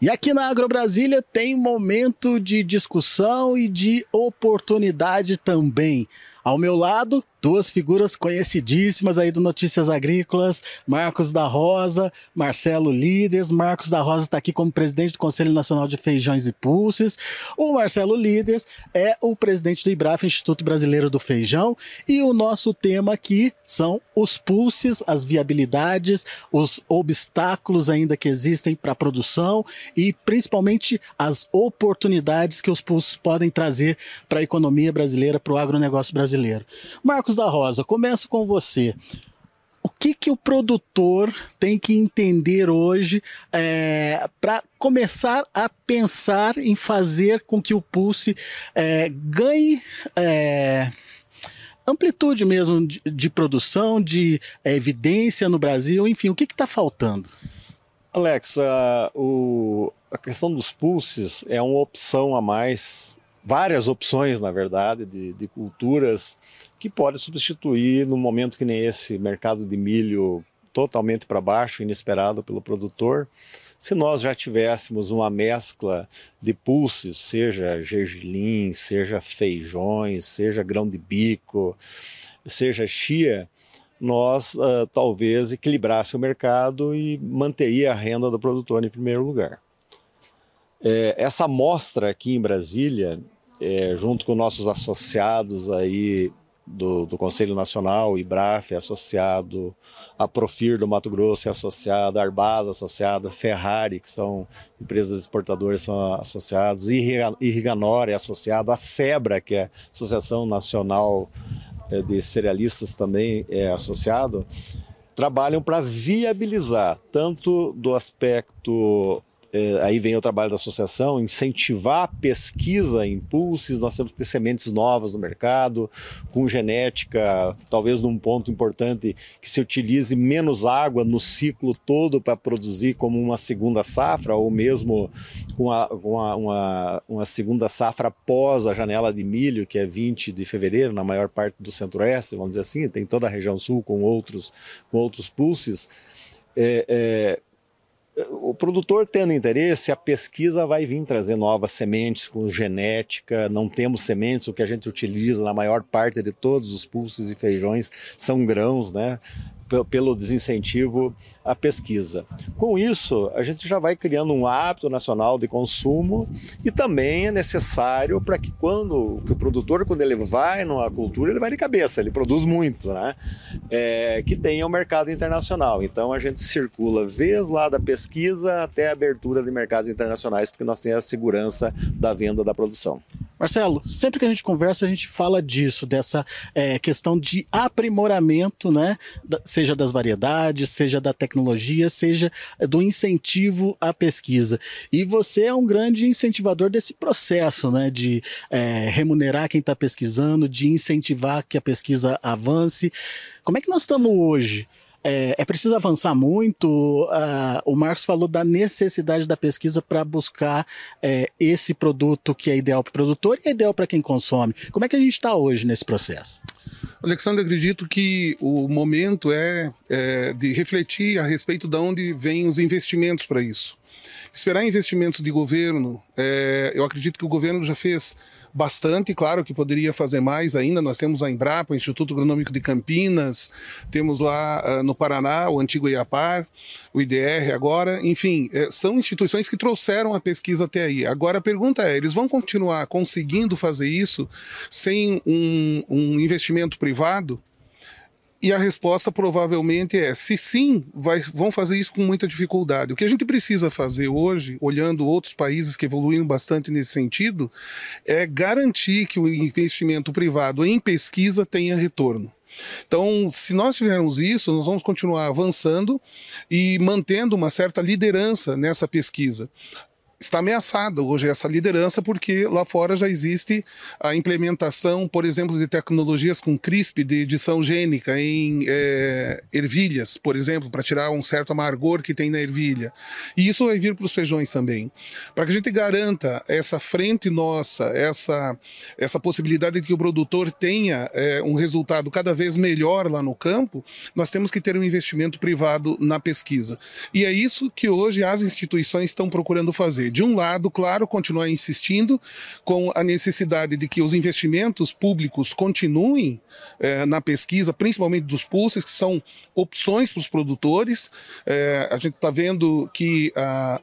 E aqui na Agro Brasília tem momento de discussão e de oportunidade também. Ao meu lado, duas figuras conhecidíssimas aí do Notícias Agrícolas, Marcos da Rosa, Marcelo Líderes. Marcos da Rosa está aqui como presidente do Conselho Nacional de Feijões e Pulses. O Marcelo Líderes é o presidente do IBRAF, Instituto Brasileiro do Feijão. E o nosso tema aqui são os pulses, as viabilidades, os obstáculos ainda que existem para a produção e principalmente as oportunidades que os pulses podem trazer para a economia brasileira, para o agronegócio brasileiro. Marcos da Rosa, começo com você. O que, que o produtor tem que entender hoje é, para começar a pensar em fazer com que o Pulse é, ganhe é, amplitude mesmo de, de produção, de é, evidência no Brasil, enfim, o que está faltando? Alex, a, o, a questão dos pulses é uma opção a mais, várias opções, na verdade, de, de culturas que pode substituir no momento que nem esse mercado de milho totalmente para baixo, inesperado pelo produtor. Se nós já tivéssemos uma mescla de pulses, seja gergelim, seja feijões, seja grão de bico, seja chia, nós uh, talvez equilibrasse o mercado e manteria a renda do produtor em primeiro lugar. É, essa amostra aqui em Brasília, é, junto com nossos associados aí do, do Conselho Nacional, IBRAF é associado, a Profir do Mato Grosso é associado, a Arbasa é associada, Ferrari, que são empresas exportadoras, são associados, Irriganor é associado, a SEBRA, que é a Associação Nacional eh, de Cerealistas também é associado, trabalham para viabilizar tanto do aspecto é, aí vem o trabalho da associação, incentivar pesquisa em pulses, nós temos que ter sementes novas no mercado, com genética, talvez num ponto importante, que se utilize menos água no ciclo todo para produzir como uma segunda safra, ou mesmo com uma, uma, uma segunda safra após a janela de milho, que é 20 de fevereiro, na maior parte do centro-oeste, vamos dizer assim, tem toda a região sul com outros, com outros pulses. É, é, o produtor tendo interesse, a pesquisa vai vir trazer novas sementes com genética. Não temos sementes, o que a gente utiliza na maior parte de todos os pulses e feijões são grãos, né? Pelo desincentivo à pesquisa. Com isso, a gente já vai criando um hábito nacional de consumo e também é necessário para que quando que o produtor, quando ele vai numa cultura, ele vai de cabeça, ele produz muito, né? É, que tenha o um mercado internacional. Então a gente circula vez lá da pesquisa até a abertura de mercados internacionais, porque nós temos a segurança da venda da produção. Marcelo, sempre que a gente conversa, a gente fala disso, dessa é, questão de aprimoramento, né? Seja das variedades, seja da tecnologia, seja do incentivo à pesquisa. E você é um grande incentivador desse processo, né? De é, remunerar quem está pesquisando, de incentivar que a pesquisa avance. Como é que nós estamos hoje? É, é, preciso avançar muito. Uh, o Marcos falou da necessidade da pesquisa para buscar é, esse produto que é ideal para o produtor e é ideal para quem consome. Como é que a gente está hoje nesse processo? Alexandre, acredito que o momento é, é de refletir a respeito de onde vêm os investimentos para isso. Esperar investimentos de governo, é, eu acredito que o governo já fez bastante, claro que poderia fazer mais ainda. Nós temos a Embrapa, o Instituto Agronômico de Campinas, temos lá uh, no Paraná o antigo IAPAR, o IDR agora, enfim, é, são instituições que trouxeram a pesquisa até aí. Agora a pergunta é: eles vão continuar conseguindo fazer isso sem um, um investimento privado? E a resposta provavelmente é: se sim, vai, vão fazer isso com muita dificuldade. O que a gente precisa fazer hoje, olhando outros países que evoluíram bastante nesse sentido, é garantir que o investimento privado em pesquisa tenha retorno. Então, se nós tivermos isso, nós vamos continuar avançando e mantendo uma certa liderança nessa pesquisa está ameaçada hoje essa liderança porque lá fora já existe a implementação, por exemplo, de tecnologias com CRISP de edição gênica em é, ervilhas, por exemplo, para tirar um certo amargor que tem na ervilha. E isso vai vir para os feijões também. Para que a gente garanta essa frente nossa, essa, essa possibilidade de que o produtor tenha é, um resultado cada vez melhor lá no campo, nós temos que ter um investimento privado na pesquisa. E é isso que hoje as instituições estão procurando fazer. De um lado, claro, continuar insistindo com a necessidade de que os investimentos públicos continuem é, na pesquisa, principalmente dos pulses, que são opções para os produtores. É, a gente está vendo que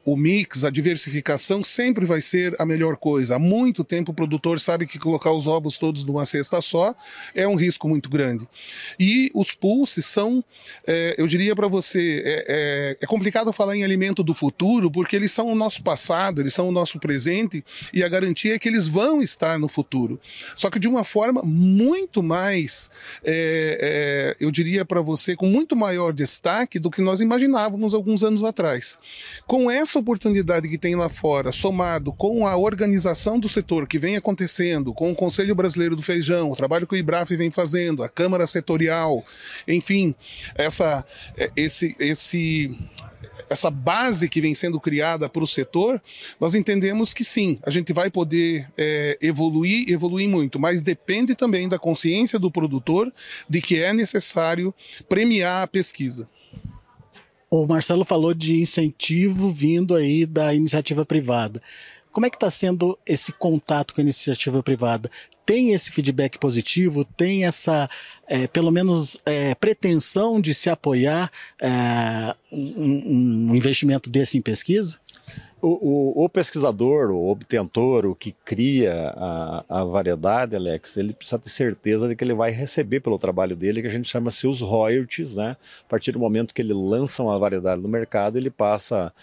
o mix, a diversificação sempre vai ser a melhor coisa. Há muito tempo o produtor sabe que colocar os ovos todos numa cesta só é um risco muito grande. E os pulses são, é, eu diria para você, é, é, é complicado falar em alimento do futuro porque eles são o nosso passado, eles são o nosso presente e a garantia é que eles vão estar no futuro. Só que de uma forma muito mais, é, é, eu diria para você, com muito maior destaque do que nós imaginávamos alguns anos atrás. Com essa oportunidade que tem lá fora, somado com a organização do setor que vem acontecendo, com o Conselho Brasileiro do Feijão, o trabalho que o IBRAF vem fazendo, a Câmara Setorial, enfim, essa, é, esse, esse, essa base que vem sendo criada para o setor, nós entendemos que sim, a gente vai poder é, evoluir, evoluir muito, mas depende também da consciência do produtor de que é necessário premiar a pesquisa. O Marcelo falou de incentivo vindo aí da iniciativa privada. Como é que está sendo esse contato com a iniciativa privada? Tem esse feedback positivo? Tem essa, é, pelo menos, é, pretensão de se apoiar é, um, um investimento desse em pesquisa? O, o, o, pesquisador, o obtentor, o que cria a, a, variedade, Alex, ele precisa ter certeza de que ele vai receber pelo trabalho dele, que a gente chama seus royalties, né? A partir do momento que ele lança uma variedade no mercado, ele passa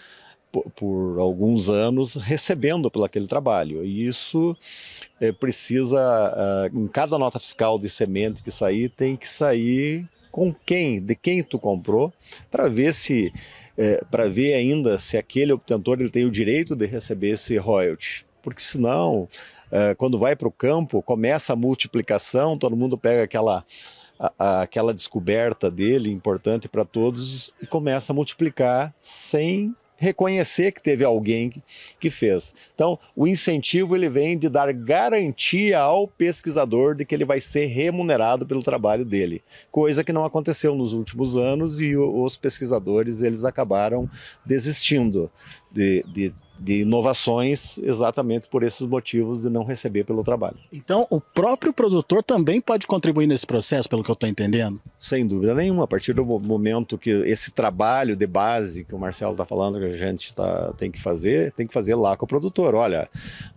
por, por alguns anos recebendo pelo aquele trabalho. E isso é, precisa, uh, em cada nota fiscal de semente que sair, tem que sair com quem, de quem tu comprou, para ver se é, para ver ainda se aquele obtentor ele tem o direito de receber esse royalty. Porque senão, é, quando vai para o campo, começa a multiplicação, todo mundo pega aquela, a, a, aquela descoberta dele, importante para todos, e começa a multiplicar sem reconhecer que teve alguém que fez. Então, o incentivo ele vem de dar garantia ao pesquisador de que ele vai ser remunerado pelo trabalho dele, coisa que não aconteceu nos últimos anos e os pesquisadores eles acabaram desistindo de, de de inovações exatamente por esses motivos de não receber pelo trabalho. Então, o próprio produtor também pode contribuir nesse processo, pelo que eu estou entendendo? Sem dúvida nenhuma. A partir do momento que esse trabalho de base que o Marcelo está falando que a gente tá, tem que fazer, tem que fazer lá com o produtor. Olha,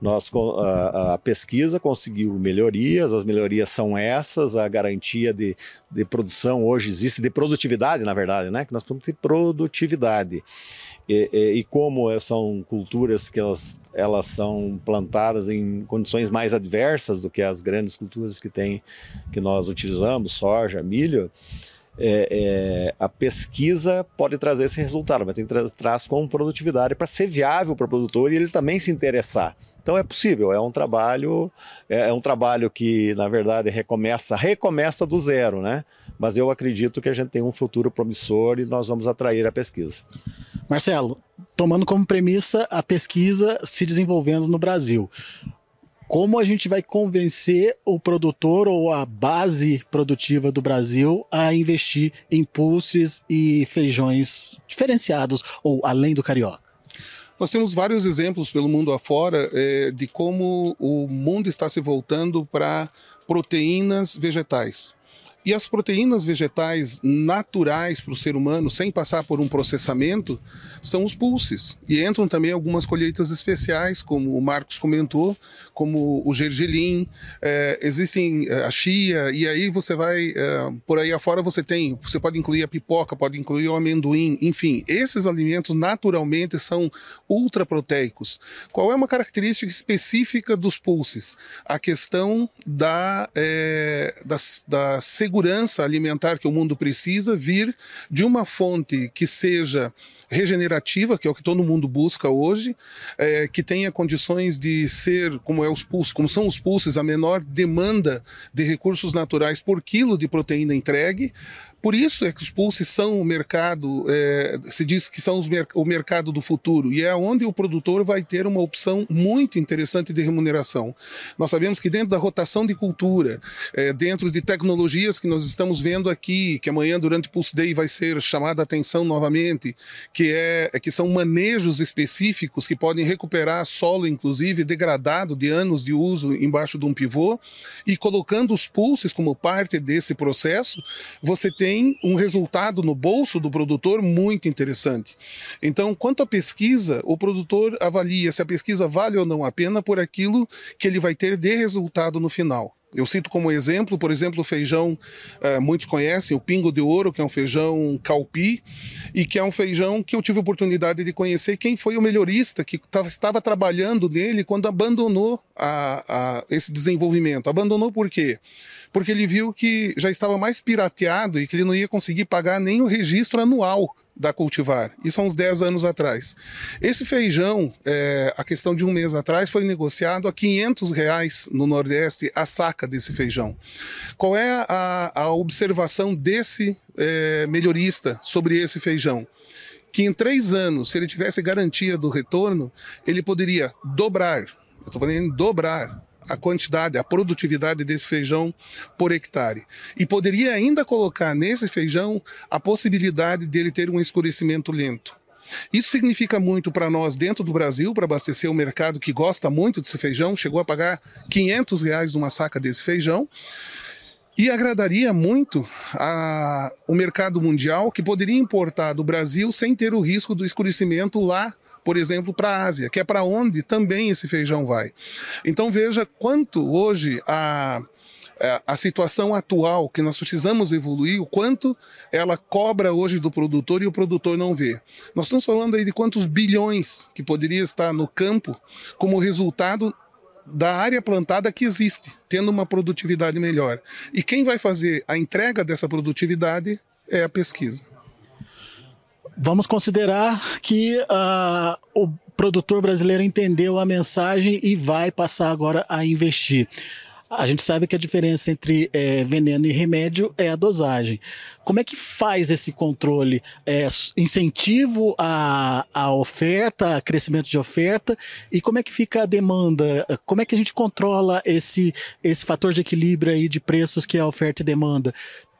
nós, a, a pesquisa conseguiu melhorias, as melhorias são essas, a garantia de, de produção hoje existe, de produtividade, na verdade, né? Que nós temos que ter produtividade. E, e, como são culturas que elas, elas são plantadas em condições mais adversas do que as grandes culturas que tem que nós utilizamos, soja, milho, é, é, a pesquisa pode trazer esse resultado, mas tem que tra traz com produtividade para ser viável para o produtor e ele também se interessar. Então é possível, é um trabalho, é, é um trabalho que na verdade recomeça, recomeça do zero, né? Mas eu acredito que a gente tem um futuro promissor e nós vamos atrair a pesquisa. Marcelo, tomando como premissa a pesquisa se desenvolvendo no Brasil, como a gente vai convencer o produtor ou a base produtiva do Brasil a investir em pulses e feijões diferenciados ou além do carioca? Nós temos vários exemplos pelo mundo afora é, de como o mundo está se voltando para proteínas vegetais. E as proteínas vegetais naturais para o ser humano, sem passar por um processamento, são os pulses. E entram também algumas colheitas especiais, como o Marcos comentou, como o gergelim, é, existem é, a chia, e aí você vai, é, por aí afora você tem, você pode incluir a pipoca, pode incluir o amendoim, enfim, esses alimentos naturalmente são ultraproteicos. Qual é uma característica específica dos pulses? A questão da, é, da, da segurança alimentar que o mundo precisa vir de uma fonte que seja regenerativa, que é o que todo mundo busca hoje, é, que tenha condições de ser, como é os pulsos, como são os pulses, a menor demanda de recursos naturais por quilo de proteína entregue, por isso é que os pulses são o mercado, é, se diz que são mer o mercado do futuro, e é onde o produtor vai ter uma opção muito interessante de remuneração. Nós sabemos que dentro da rotação de cultura, é, dentro de tecnologias que nós estamos vendo aqui, que amanhã durante o Pulse Day vai ser chamada a atenção novamente, que, é, é, que são manejos específicos que podem recuperar solo, inclusive degradado de anos de uso embaixo de um pivô, e colocando os pulses como parte desse processo, você tem um resultado no bolso do produtor muito interessante. Então, quanto à pesquisa, o produtor avalia se a pesquisa vale ou não a pena por aquilo que ele vai ter de resultado no final. Eu cito como exemplo, por exemplo, o feijão, uh, muitos conhecem, o pingo de ouro, que é um feijão calpi, e que é um feijão que eu tive oportunidade de conhecer quem foi o melhorista que tava, estava trabalhando nele quando abandonou a, a, esse desenvolvimento. Abandonou por quê? Porque ele viu que já estava mais pirateado e que ele não ia conseguir pagar nem o registro anual da cultivar. Isso há uns 10 anos atrás. Esse feijão, é, a questão de um mês atrás, foi negociado a 500 reais no Nordeste a saca desse feijão. Qual é a, a observação desse é, melhorista sobre esse feijão? Que em três anos, se ele tivesse garantia do retorno, ele poderia dobrar. Eu estou falando em dobrar a quantidade, a produtividade desse feijão por hectare. E poderia ainda colocar nesse feijão a possibilidade dele ter um escurecimento lento. Isso significa muito para nós dentro do Brasil, para abastecer o mercado que gosta muito desse feijão, chegou a pagar 500 reais numa saca desse feijão. E agradaria muito a, o mercado mundial que poderia importar do Brasil sem ter o risco do escurecimento lá por exemplo, para a Ásia, que é para onde também esse feijão vai. Então veja quanto hoje a é, a situação atual que nós precisamos evoluir, o quanto ela cobra hoje do produtor e o produtor não vê. Nós estamos falando aí de quantos bilhões que poderia estar no campo como resultado da área plantada que existe, tendo uma produtividade melhor. E quem vai fazer a entrega dessa produtividade é a pesquisa. Vamos considerar que uh, o produtor brasileiro entendeu a mensagem e vai passar agora a investir. A gente sabe que a diferença entre é, veneno e remédio é a dosagem. Como é que faz esse controle? É, incentivo à, oferta, crescimento de oferta, e como é que fica a demanda? Como é que a gente controla esse, esse fator de equilíbrio aí de preços que é a oferta e demanda?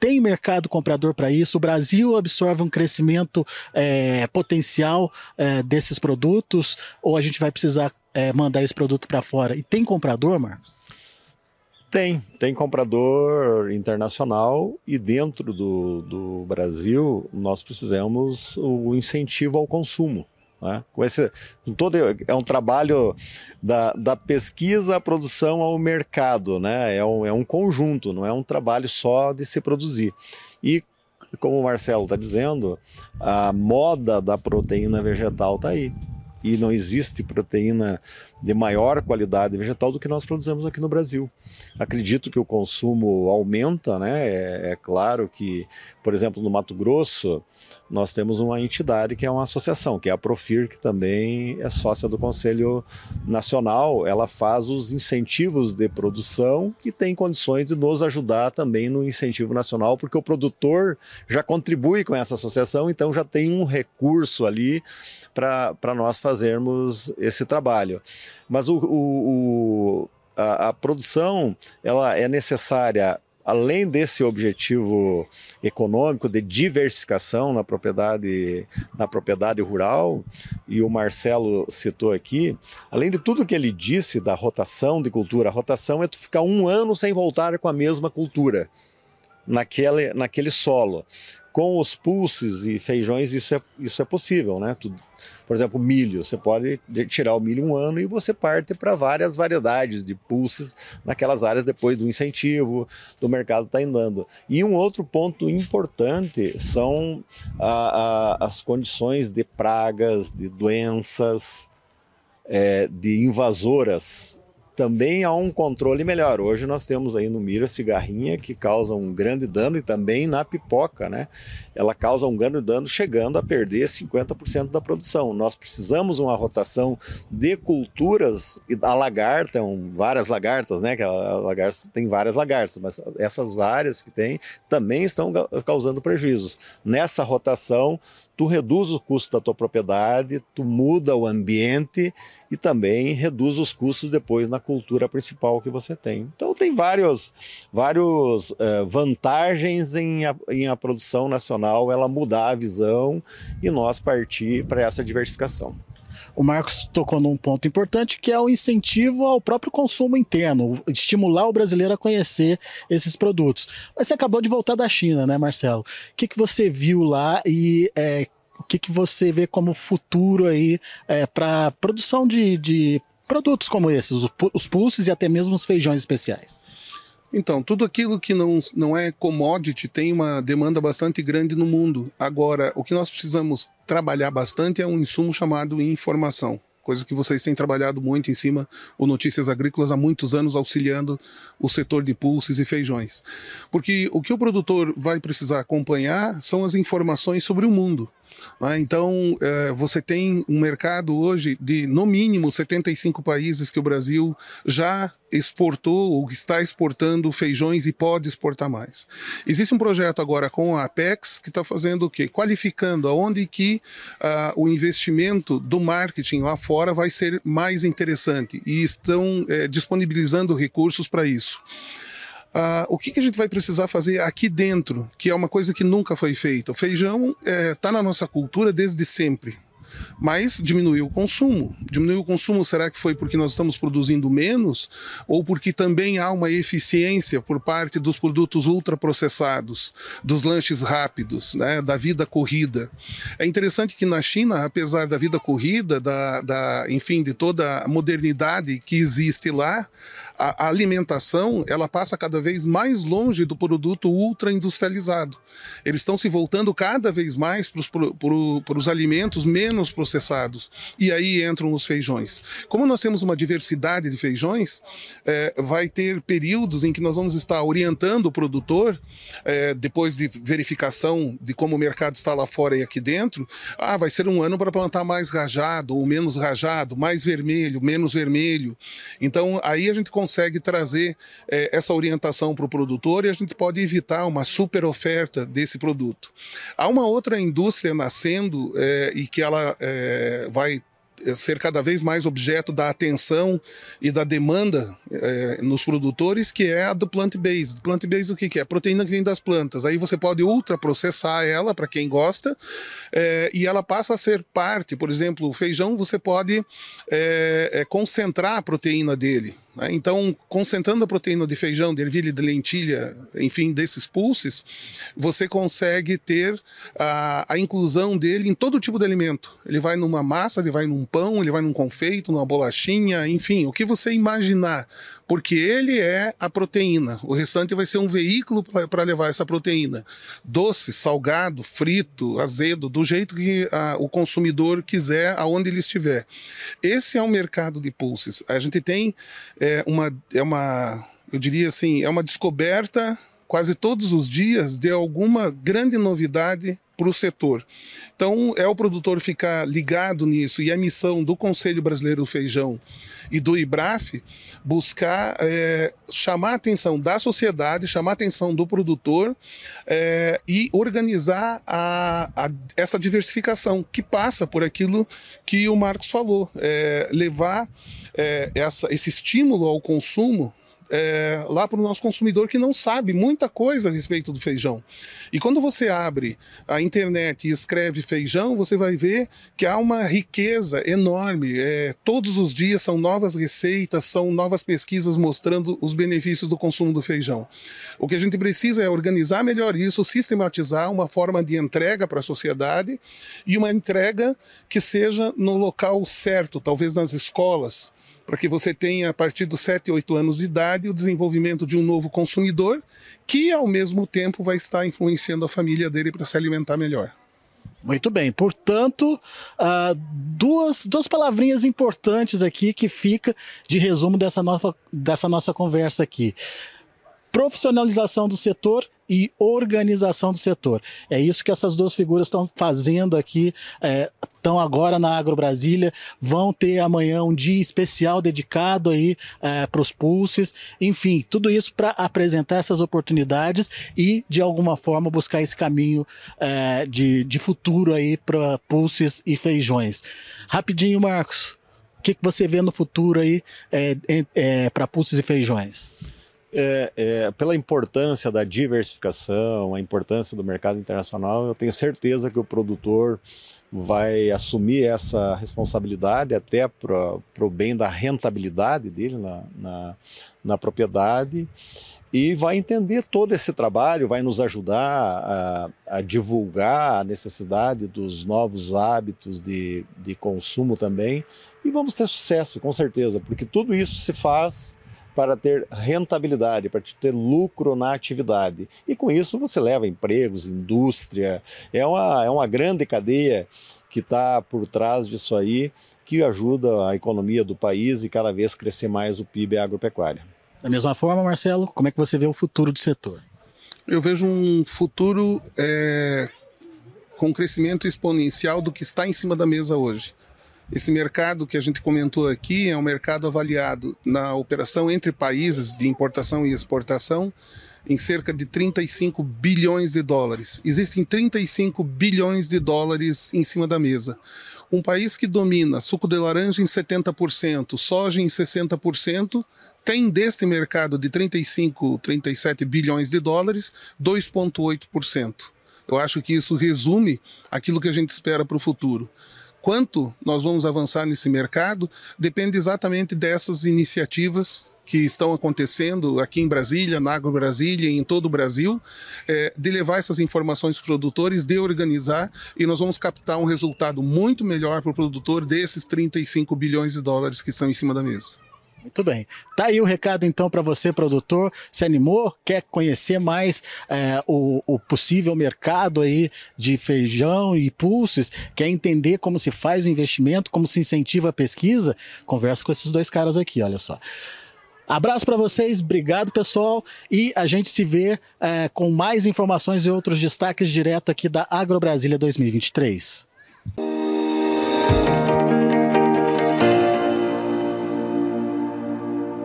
tem mercado comprador para isso? O Brasil absorve um crescimento é, potencial é, desses produtos? Ou a gente vai precisar é, mandar esse produto para fora? E tem comprador, Marcos? Tem, tem comprador internacional e dentro do, do Brasil nós precisamos o incentivo ao consumo. Né? Com esse, todo, é um trabalho da, da pesquisa à produção ao mercado, né? é, um, é um conjunto, não é um trabalho só de se produzir. E como o Marcelo está dizendo, a moda da proteína vegetal está aí e não existe proteína de maior qualidade vegetal do que nós produzimos aqui no Brasil. Acredito que o consumo aumenta, né? É, é, claro que, por exemplo, no Mato Grosso, nós temos uma entidade que é uma associação, que é a Profir, que também é sócia do Conselho Nacional. Ela faz os incentivos de produção que tem condições de nos ajudar também no incentivo nacional, porque o produtor já contribui com essa associação, então já tem um recurso ali para nós fazermos esse trabalho. Mas o, o, o a, a produção ela é necessária além desse objetivo econômico de diversificação na propriedade, na propriedade rural, e o Marcelo citou aqui, além de tudo que ele disse da rotação de cultura, a rotação é tu ficar um ano sem voltar com a mesma cultura naquele, naquele solo com os pulses e feijões isso é, isso é possível, né? Tu, por exemplo, milho, você pode tirar o milho um ano e você parte para várias variedades de pulses naquelas áreas depois do incentivo do mercado está andando. E um outro ponto importante são a, a, as condições de pragas, de doenças, é, de invasoras também há um controle melhor. Hoje nós temos aí no milho a cigarrinha que causa um grande dano e também na pipoca, né? Ela causa um grande dano chegando a perder 50% da produção. Nós precisamos uma rotação de culturas a lagarta, várias lagartas, né? Que a lagarta tem várias lagartas, mas essas várias que tem também estão causando prejuízos. Nessa rotação, tu reduz o custo da tua propriedade, tu muda o ambiente e também reduz os custos depois na cultura principal que você tem. Então tem vários, vários uh, vantagens em a, em a produção nacional ela mudar a visão e nós partir para essa diversificação. O Marcos tocou num ponto importante que é o incentivo ao próprio consumo interno, estimular o brasileiro a conhecer esses produtos. Mas você acabou de voltar da China, né, Marcelo? O que, que você viu lá e é, o que, que você vê como futuro aí é, para produção de, de produtos como esses, os, pulses e até mesmo os feijões especiais? Então, tudo aquilo que não, não é commodity tem uma demanda bastante grande no mundo. Agora, o que nós precisamos trabalhar bastante é um insumo chamado informação coisa que vocês têm trabalhado muito em cima, o Notícias Agrícolas há muitos anos auxiliando o setor de pulses e feijões. Porque o que o produtor vai precisar acompanhar são as informações sobre o mundo. Né? Então, é, você tem um mercado hoje de, no mínimo, 75 países que o Brasil já exportou ou está exportando feijões e pode exportar mais. Existe um projeto agora com a Apex que está fazendo o quê? Qualificando aonde que uh, o investimento do marketing lá fora vai ser mais interessante e estão é, disponibilizando recursos para isso. Uh, o que, que, a gente vai precisar fazer aqui dentro, que é uma coisa que nunca foi feita? O feijão está é, tá na nossa cultura desde sempre mas diminuiu o consumo. Diminuiu o consumo, será que foi porque nós estamos produzindo menos? Ou porque também há uma eficiência por parte dos produtos ultraprocessados, dos lanches rápidos, né, da vida corrida? É interessante que na China, apesar da vida corrida, da, da enfim, de toda a modernidade que existe lá, a, alimentação ela passa cada vez mais longe do produto ultra industrializado. Eles estão se voltando cada vez mais para os alimentos menos processados. E aí entram os feijões. Como nós temos uma diversidade de feijões, é, vai ter períodos em que nós vamos estar orientando o produtor, é, depois de verificação de como o mercado está lá fora e aqui dentro. Ah, vai ser um ano para plantar mais rajado ou menos rajado, mais vermelho, menos vermelho. Então aí a gente consegue trazer é, essa orientação para o produtor e a gente pode evitar uma super oferta desse produto. Há uma outra indústria nascendo é, e que ela é, vai ser cada vez mais objeto da atenção e da demanda é, nos produtores, que é a do plant-based. Plant-based o que, que é? Proteína que vem das plantas. Aí você pode ultraprocessar ela, para quem gosta, é, e ela passa a ser parte, por exemplo, o feijão, você pode é, concentrar a proteína dele. Né? Então, concentrando a proteína de feijão, de ervilha, de lentilha, enfim, desses pulses, você consegue ter a, a, inclusão dele em todo tipo de alimento. Ele vai numa massa, ele vai num pão, ele vai num confeito, numa bolachinha, enfim, o que você imaginar porque ele é a proteína. O restante vai ser um veículo para levar essa proteína. Doce, salgado, frito, azedo, do jeito que a, o consumidor quiser, aonde ele estiver. Esse é o mercado de pulses. A gente tem é, uma, é uma, eu diria assim, é uma descoberta quase todos os dias de alguma grande novidade para o setor. Então, é o produtor ficar ligado nisso e a missão do Conselho Brasileiro do Feijão e do IBRAF buscar é, chamar a atenção da sociedade, chamar a atenção do produtor é, e organizar a, a, essa diversificação que passa por aquilo que o Marcos falou, é, levar essa, esse estímulo ao consumo é, lá para o nosso consumidor que não sabe muita coisa a respeito do feijão. E quando você abre a internet e escreve feijão, você vai ver que há uma riqueza enorme. É, todos os dias são novas receitas, são novas pesquisas mostrando os benefícios do consumo do feijão. O que a gente precisa é organizar melhor isso, sistematizar uma forma de entrega para a sociedade e uma entrega que seja no local certo, talvez nas escolas, para que você tenha, a partir dos 7, 8 anos de idade, o desenvolvimento de um novo consumidor que, ao mesmo tempo, vai estar influenciando a família dele para se alimentar melhor. Muito bem, portanto, uh, duas, duas palavrinhas importantes aqui que fica de resumo dessa, nova, dessa nossa conversa aqui. Profissionalização do setor e organização do setor. É isso que essas duas figuras estão fazendo aqui, é, estão agora na Agro Brasília, vão ter amanhã um dia especial dedicado aí é, para os pulses, enfim, tudo isso para apresentar essas oportunidades e de alguma forma buscar esse caminho é, de, de futuro aí para pulses e feijões. Rapidinho, Marcos, o que, que você vê no futuro aí é, é para pulses e feijões? É, é, pela importância da diversificação, a importância do mercado internacional, eu tenho certeza que o produtor vai assumir essa responsabilidade até para o bem da rentabilidade dele na, na, na, propriedade e vai entender todo esse trabalho, vai nos ajudar a, a divulgar a necessidade dos novos hábitos de, de consumo também e vamos ter sucesso, com certeza, porque tudo isso se faz para ter rentabilidade, para ter lucro na atividade. E com isso você leva empregos, indústria, é uma, é uma grande cadeia que está por trás disso aí, que ajuda a economia do país e cada vez crescer mais o PIB agropecuário. Da mesma forma, Marcelo, como é que você vê o futuro do setor? Eu vejo um futuro é, com crescimento exponencial do que está em cima da mesa hoje. Esse mercado que a gente comentou aqui é um mercado avaliado na operação entre países de importação e exportação em cerca de 35 bilhões de dólares. Existem 35 bilhões de dólares em cima da mesa. Um país que domina suco de laranja em 70%, soja em 60%, tem deste mercado de 35, 37 bilhões de dólares, 2,8%. Eu acho que isso resume aquilo que a gente espera para o futuro quanto nós vamos avançar nesse mercado depende exatamente dessas iniciativas que estão acontecendo aqui em Brasília, na Agro Brasília e em todo o Brasil, é, de levar essas informações para os produtores, de organizar, e nós vamos captar um resultado muito melhor para o produtor desses 35 bilhões de dólares que estão em cima da mesa. Muito bem. Tá aí o recado então para você, produtor. Se animou? Quer conhecer mais é, o, o, possível mercado aí de feijão e pulses? Quer entender como se faz o investimento, como se incentiva a pesquisa? Conversa com esses dois caras aqui, olha só. Abraço para vocês, obrigado pessoal e a gente se vê é, com mais informações e outros destaques direto aqui da Agro Brasília 2023.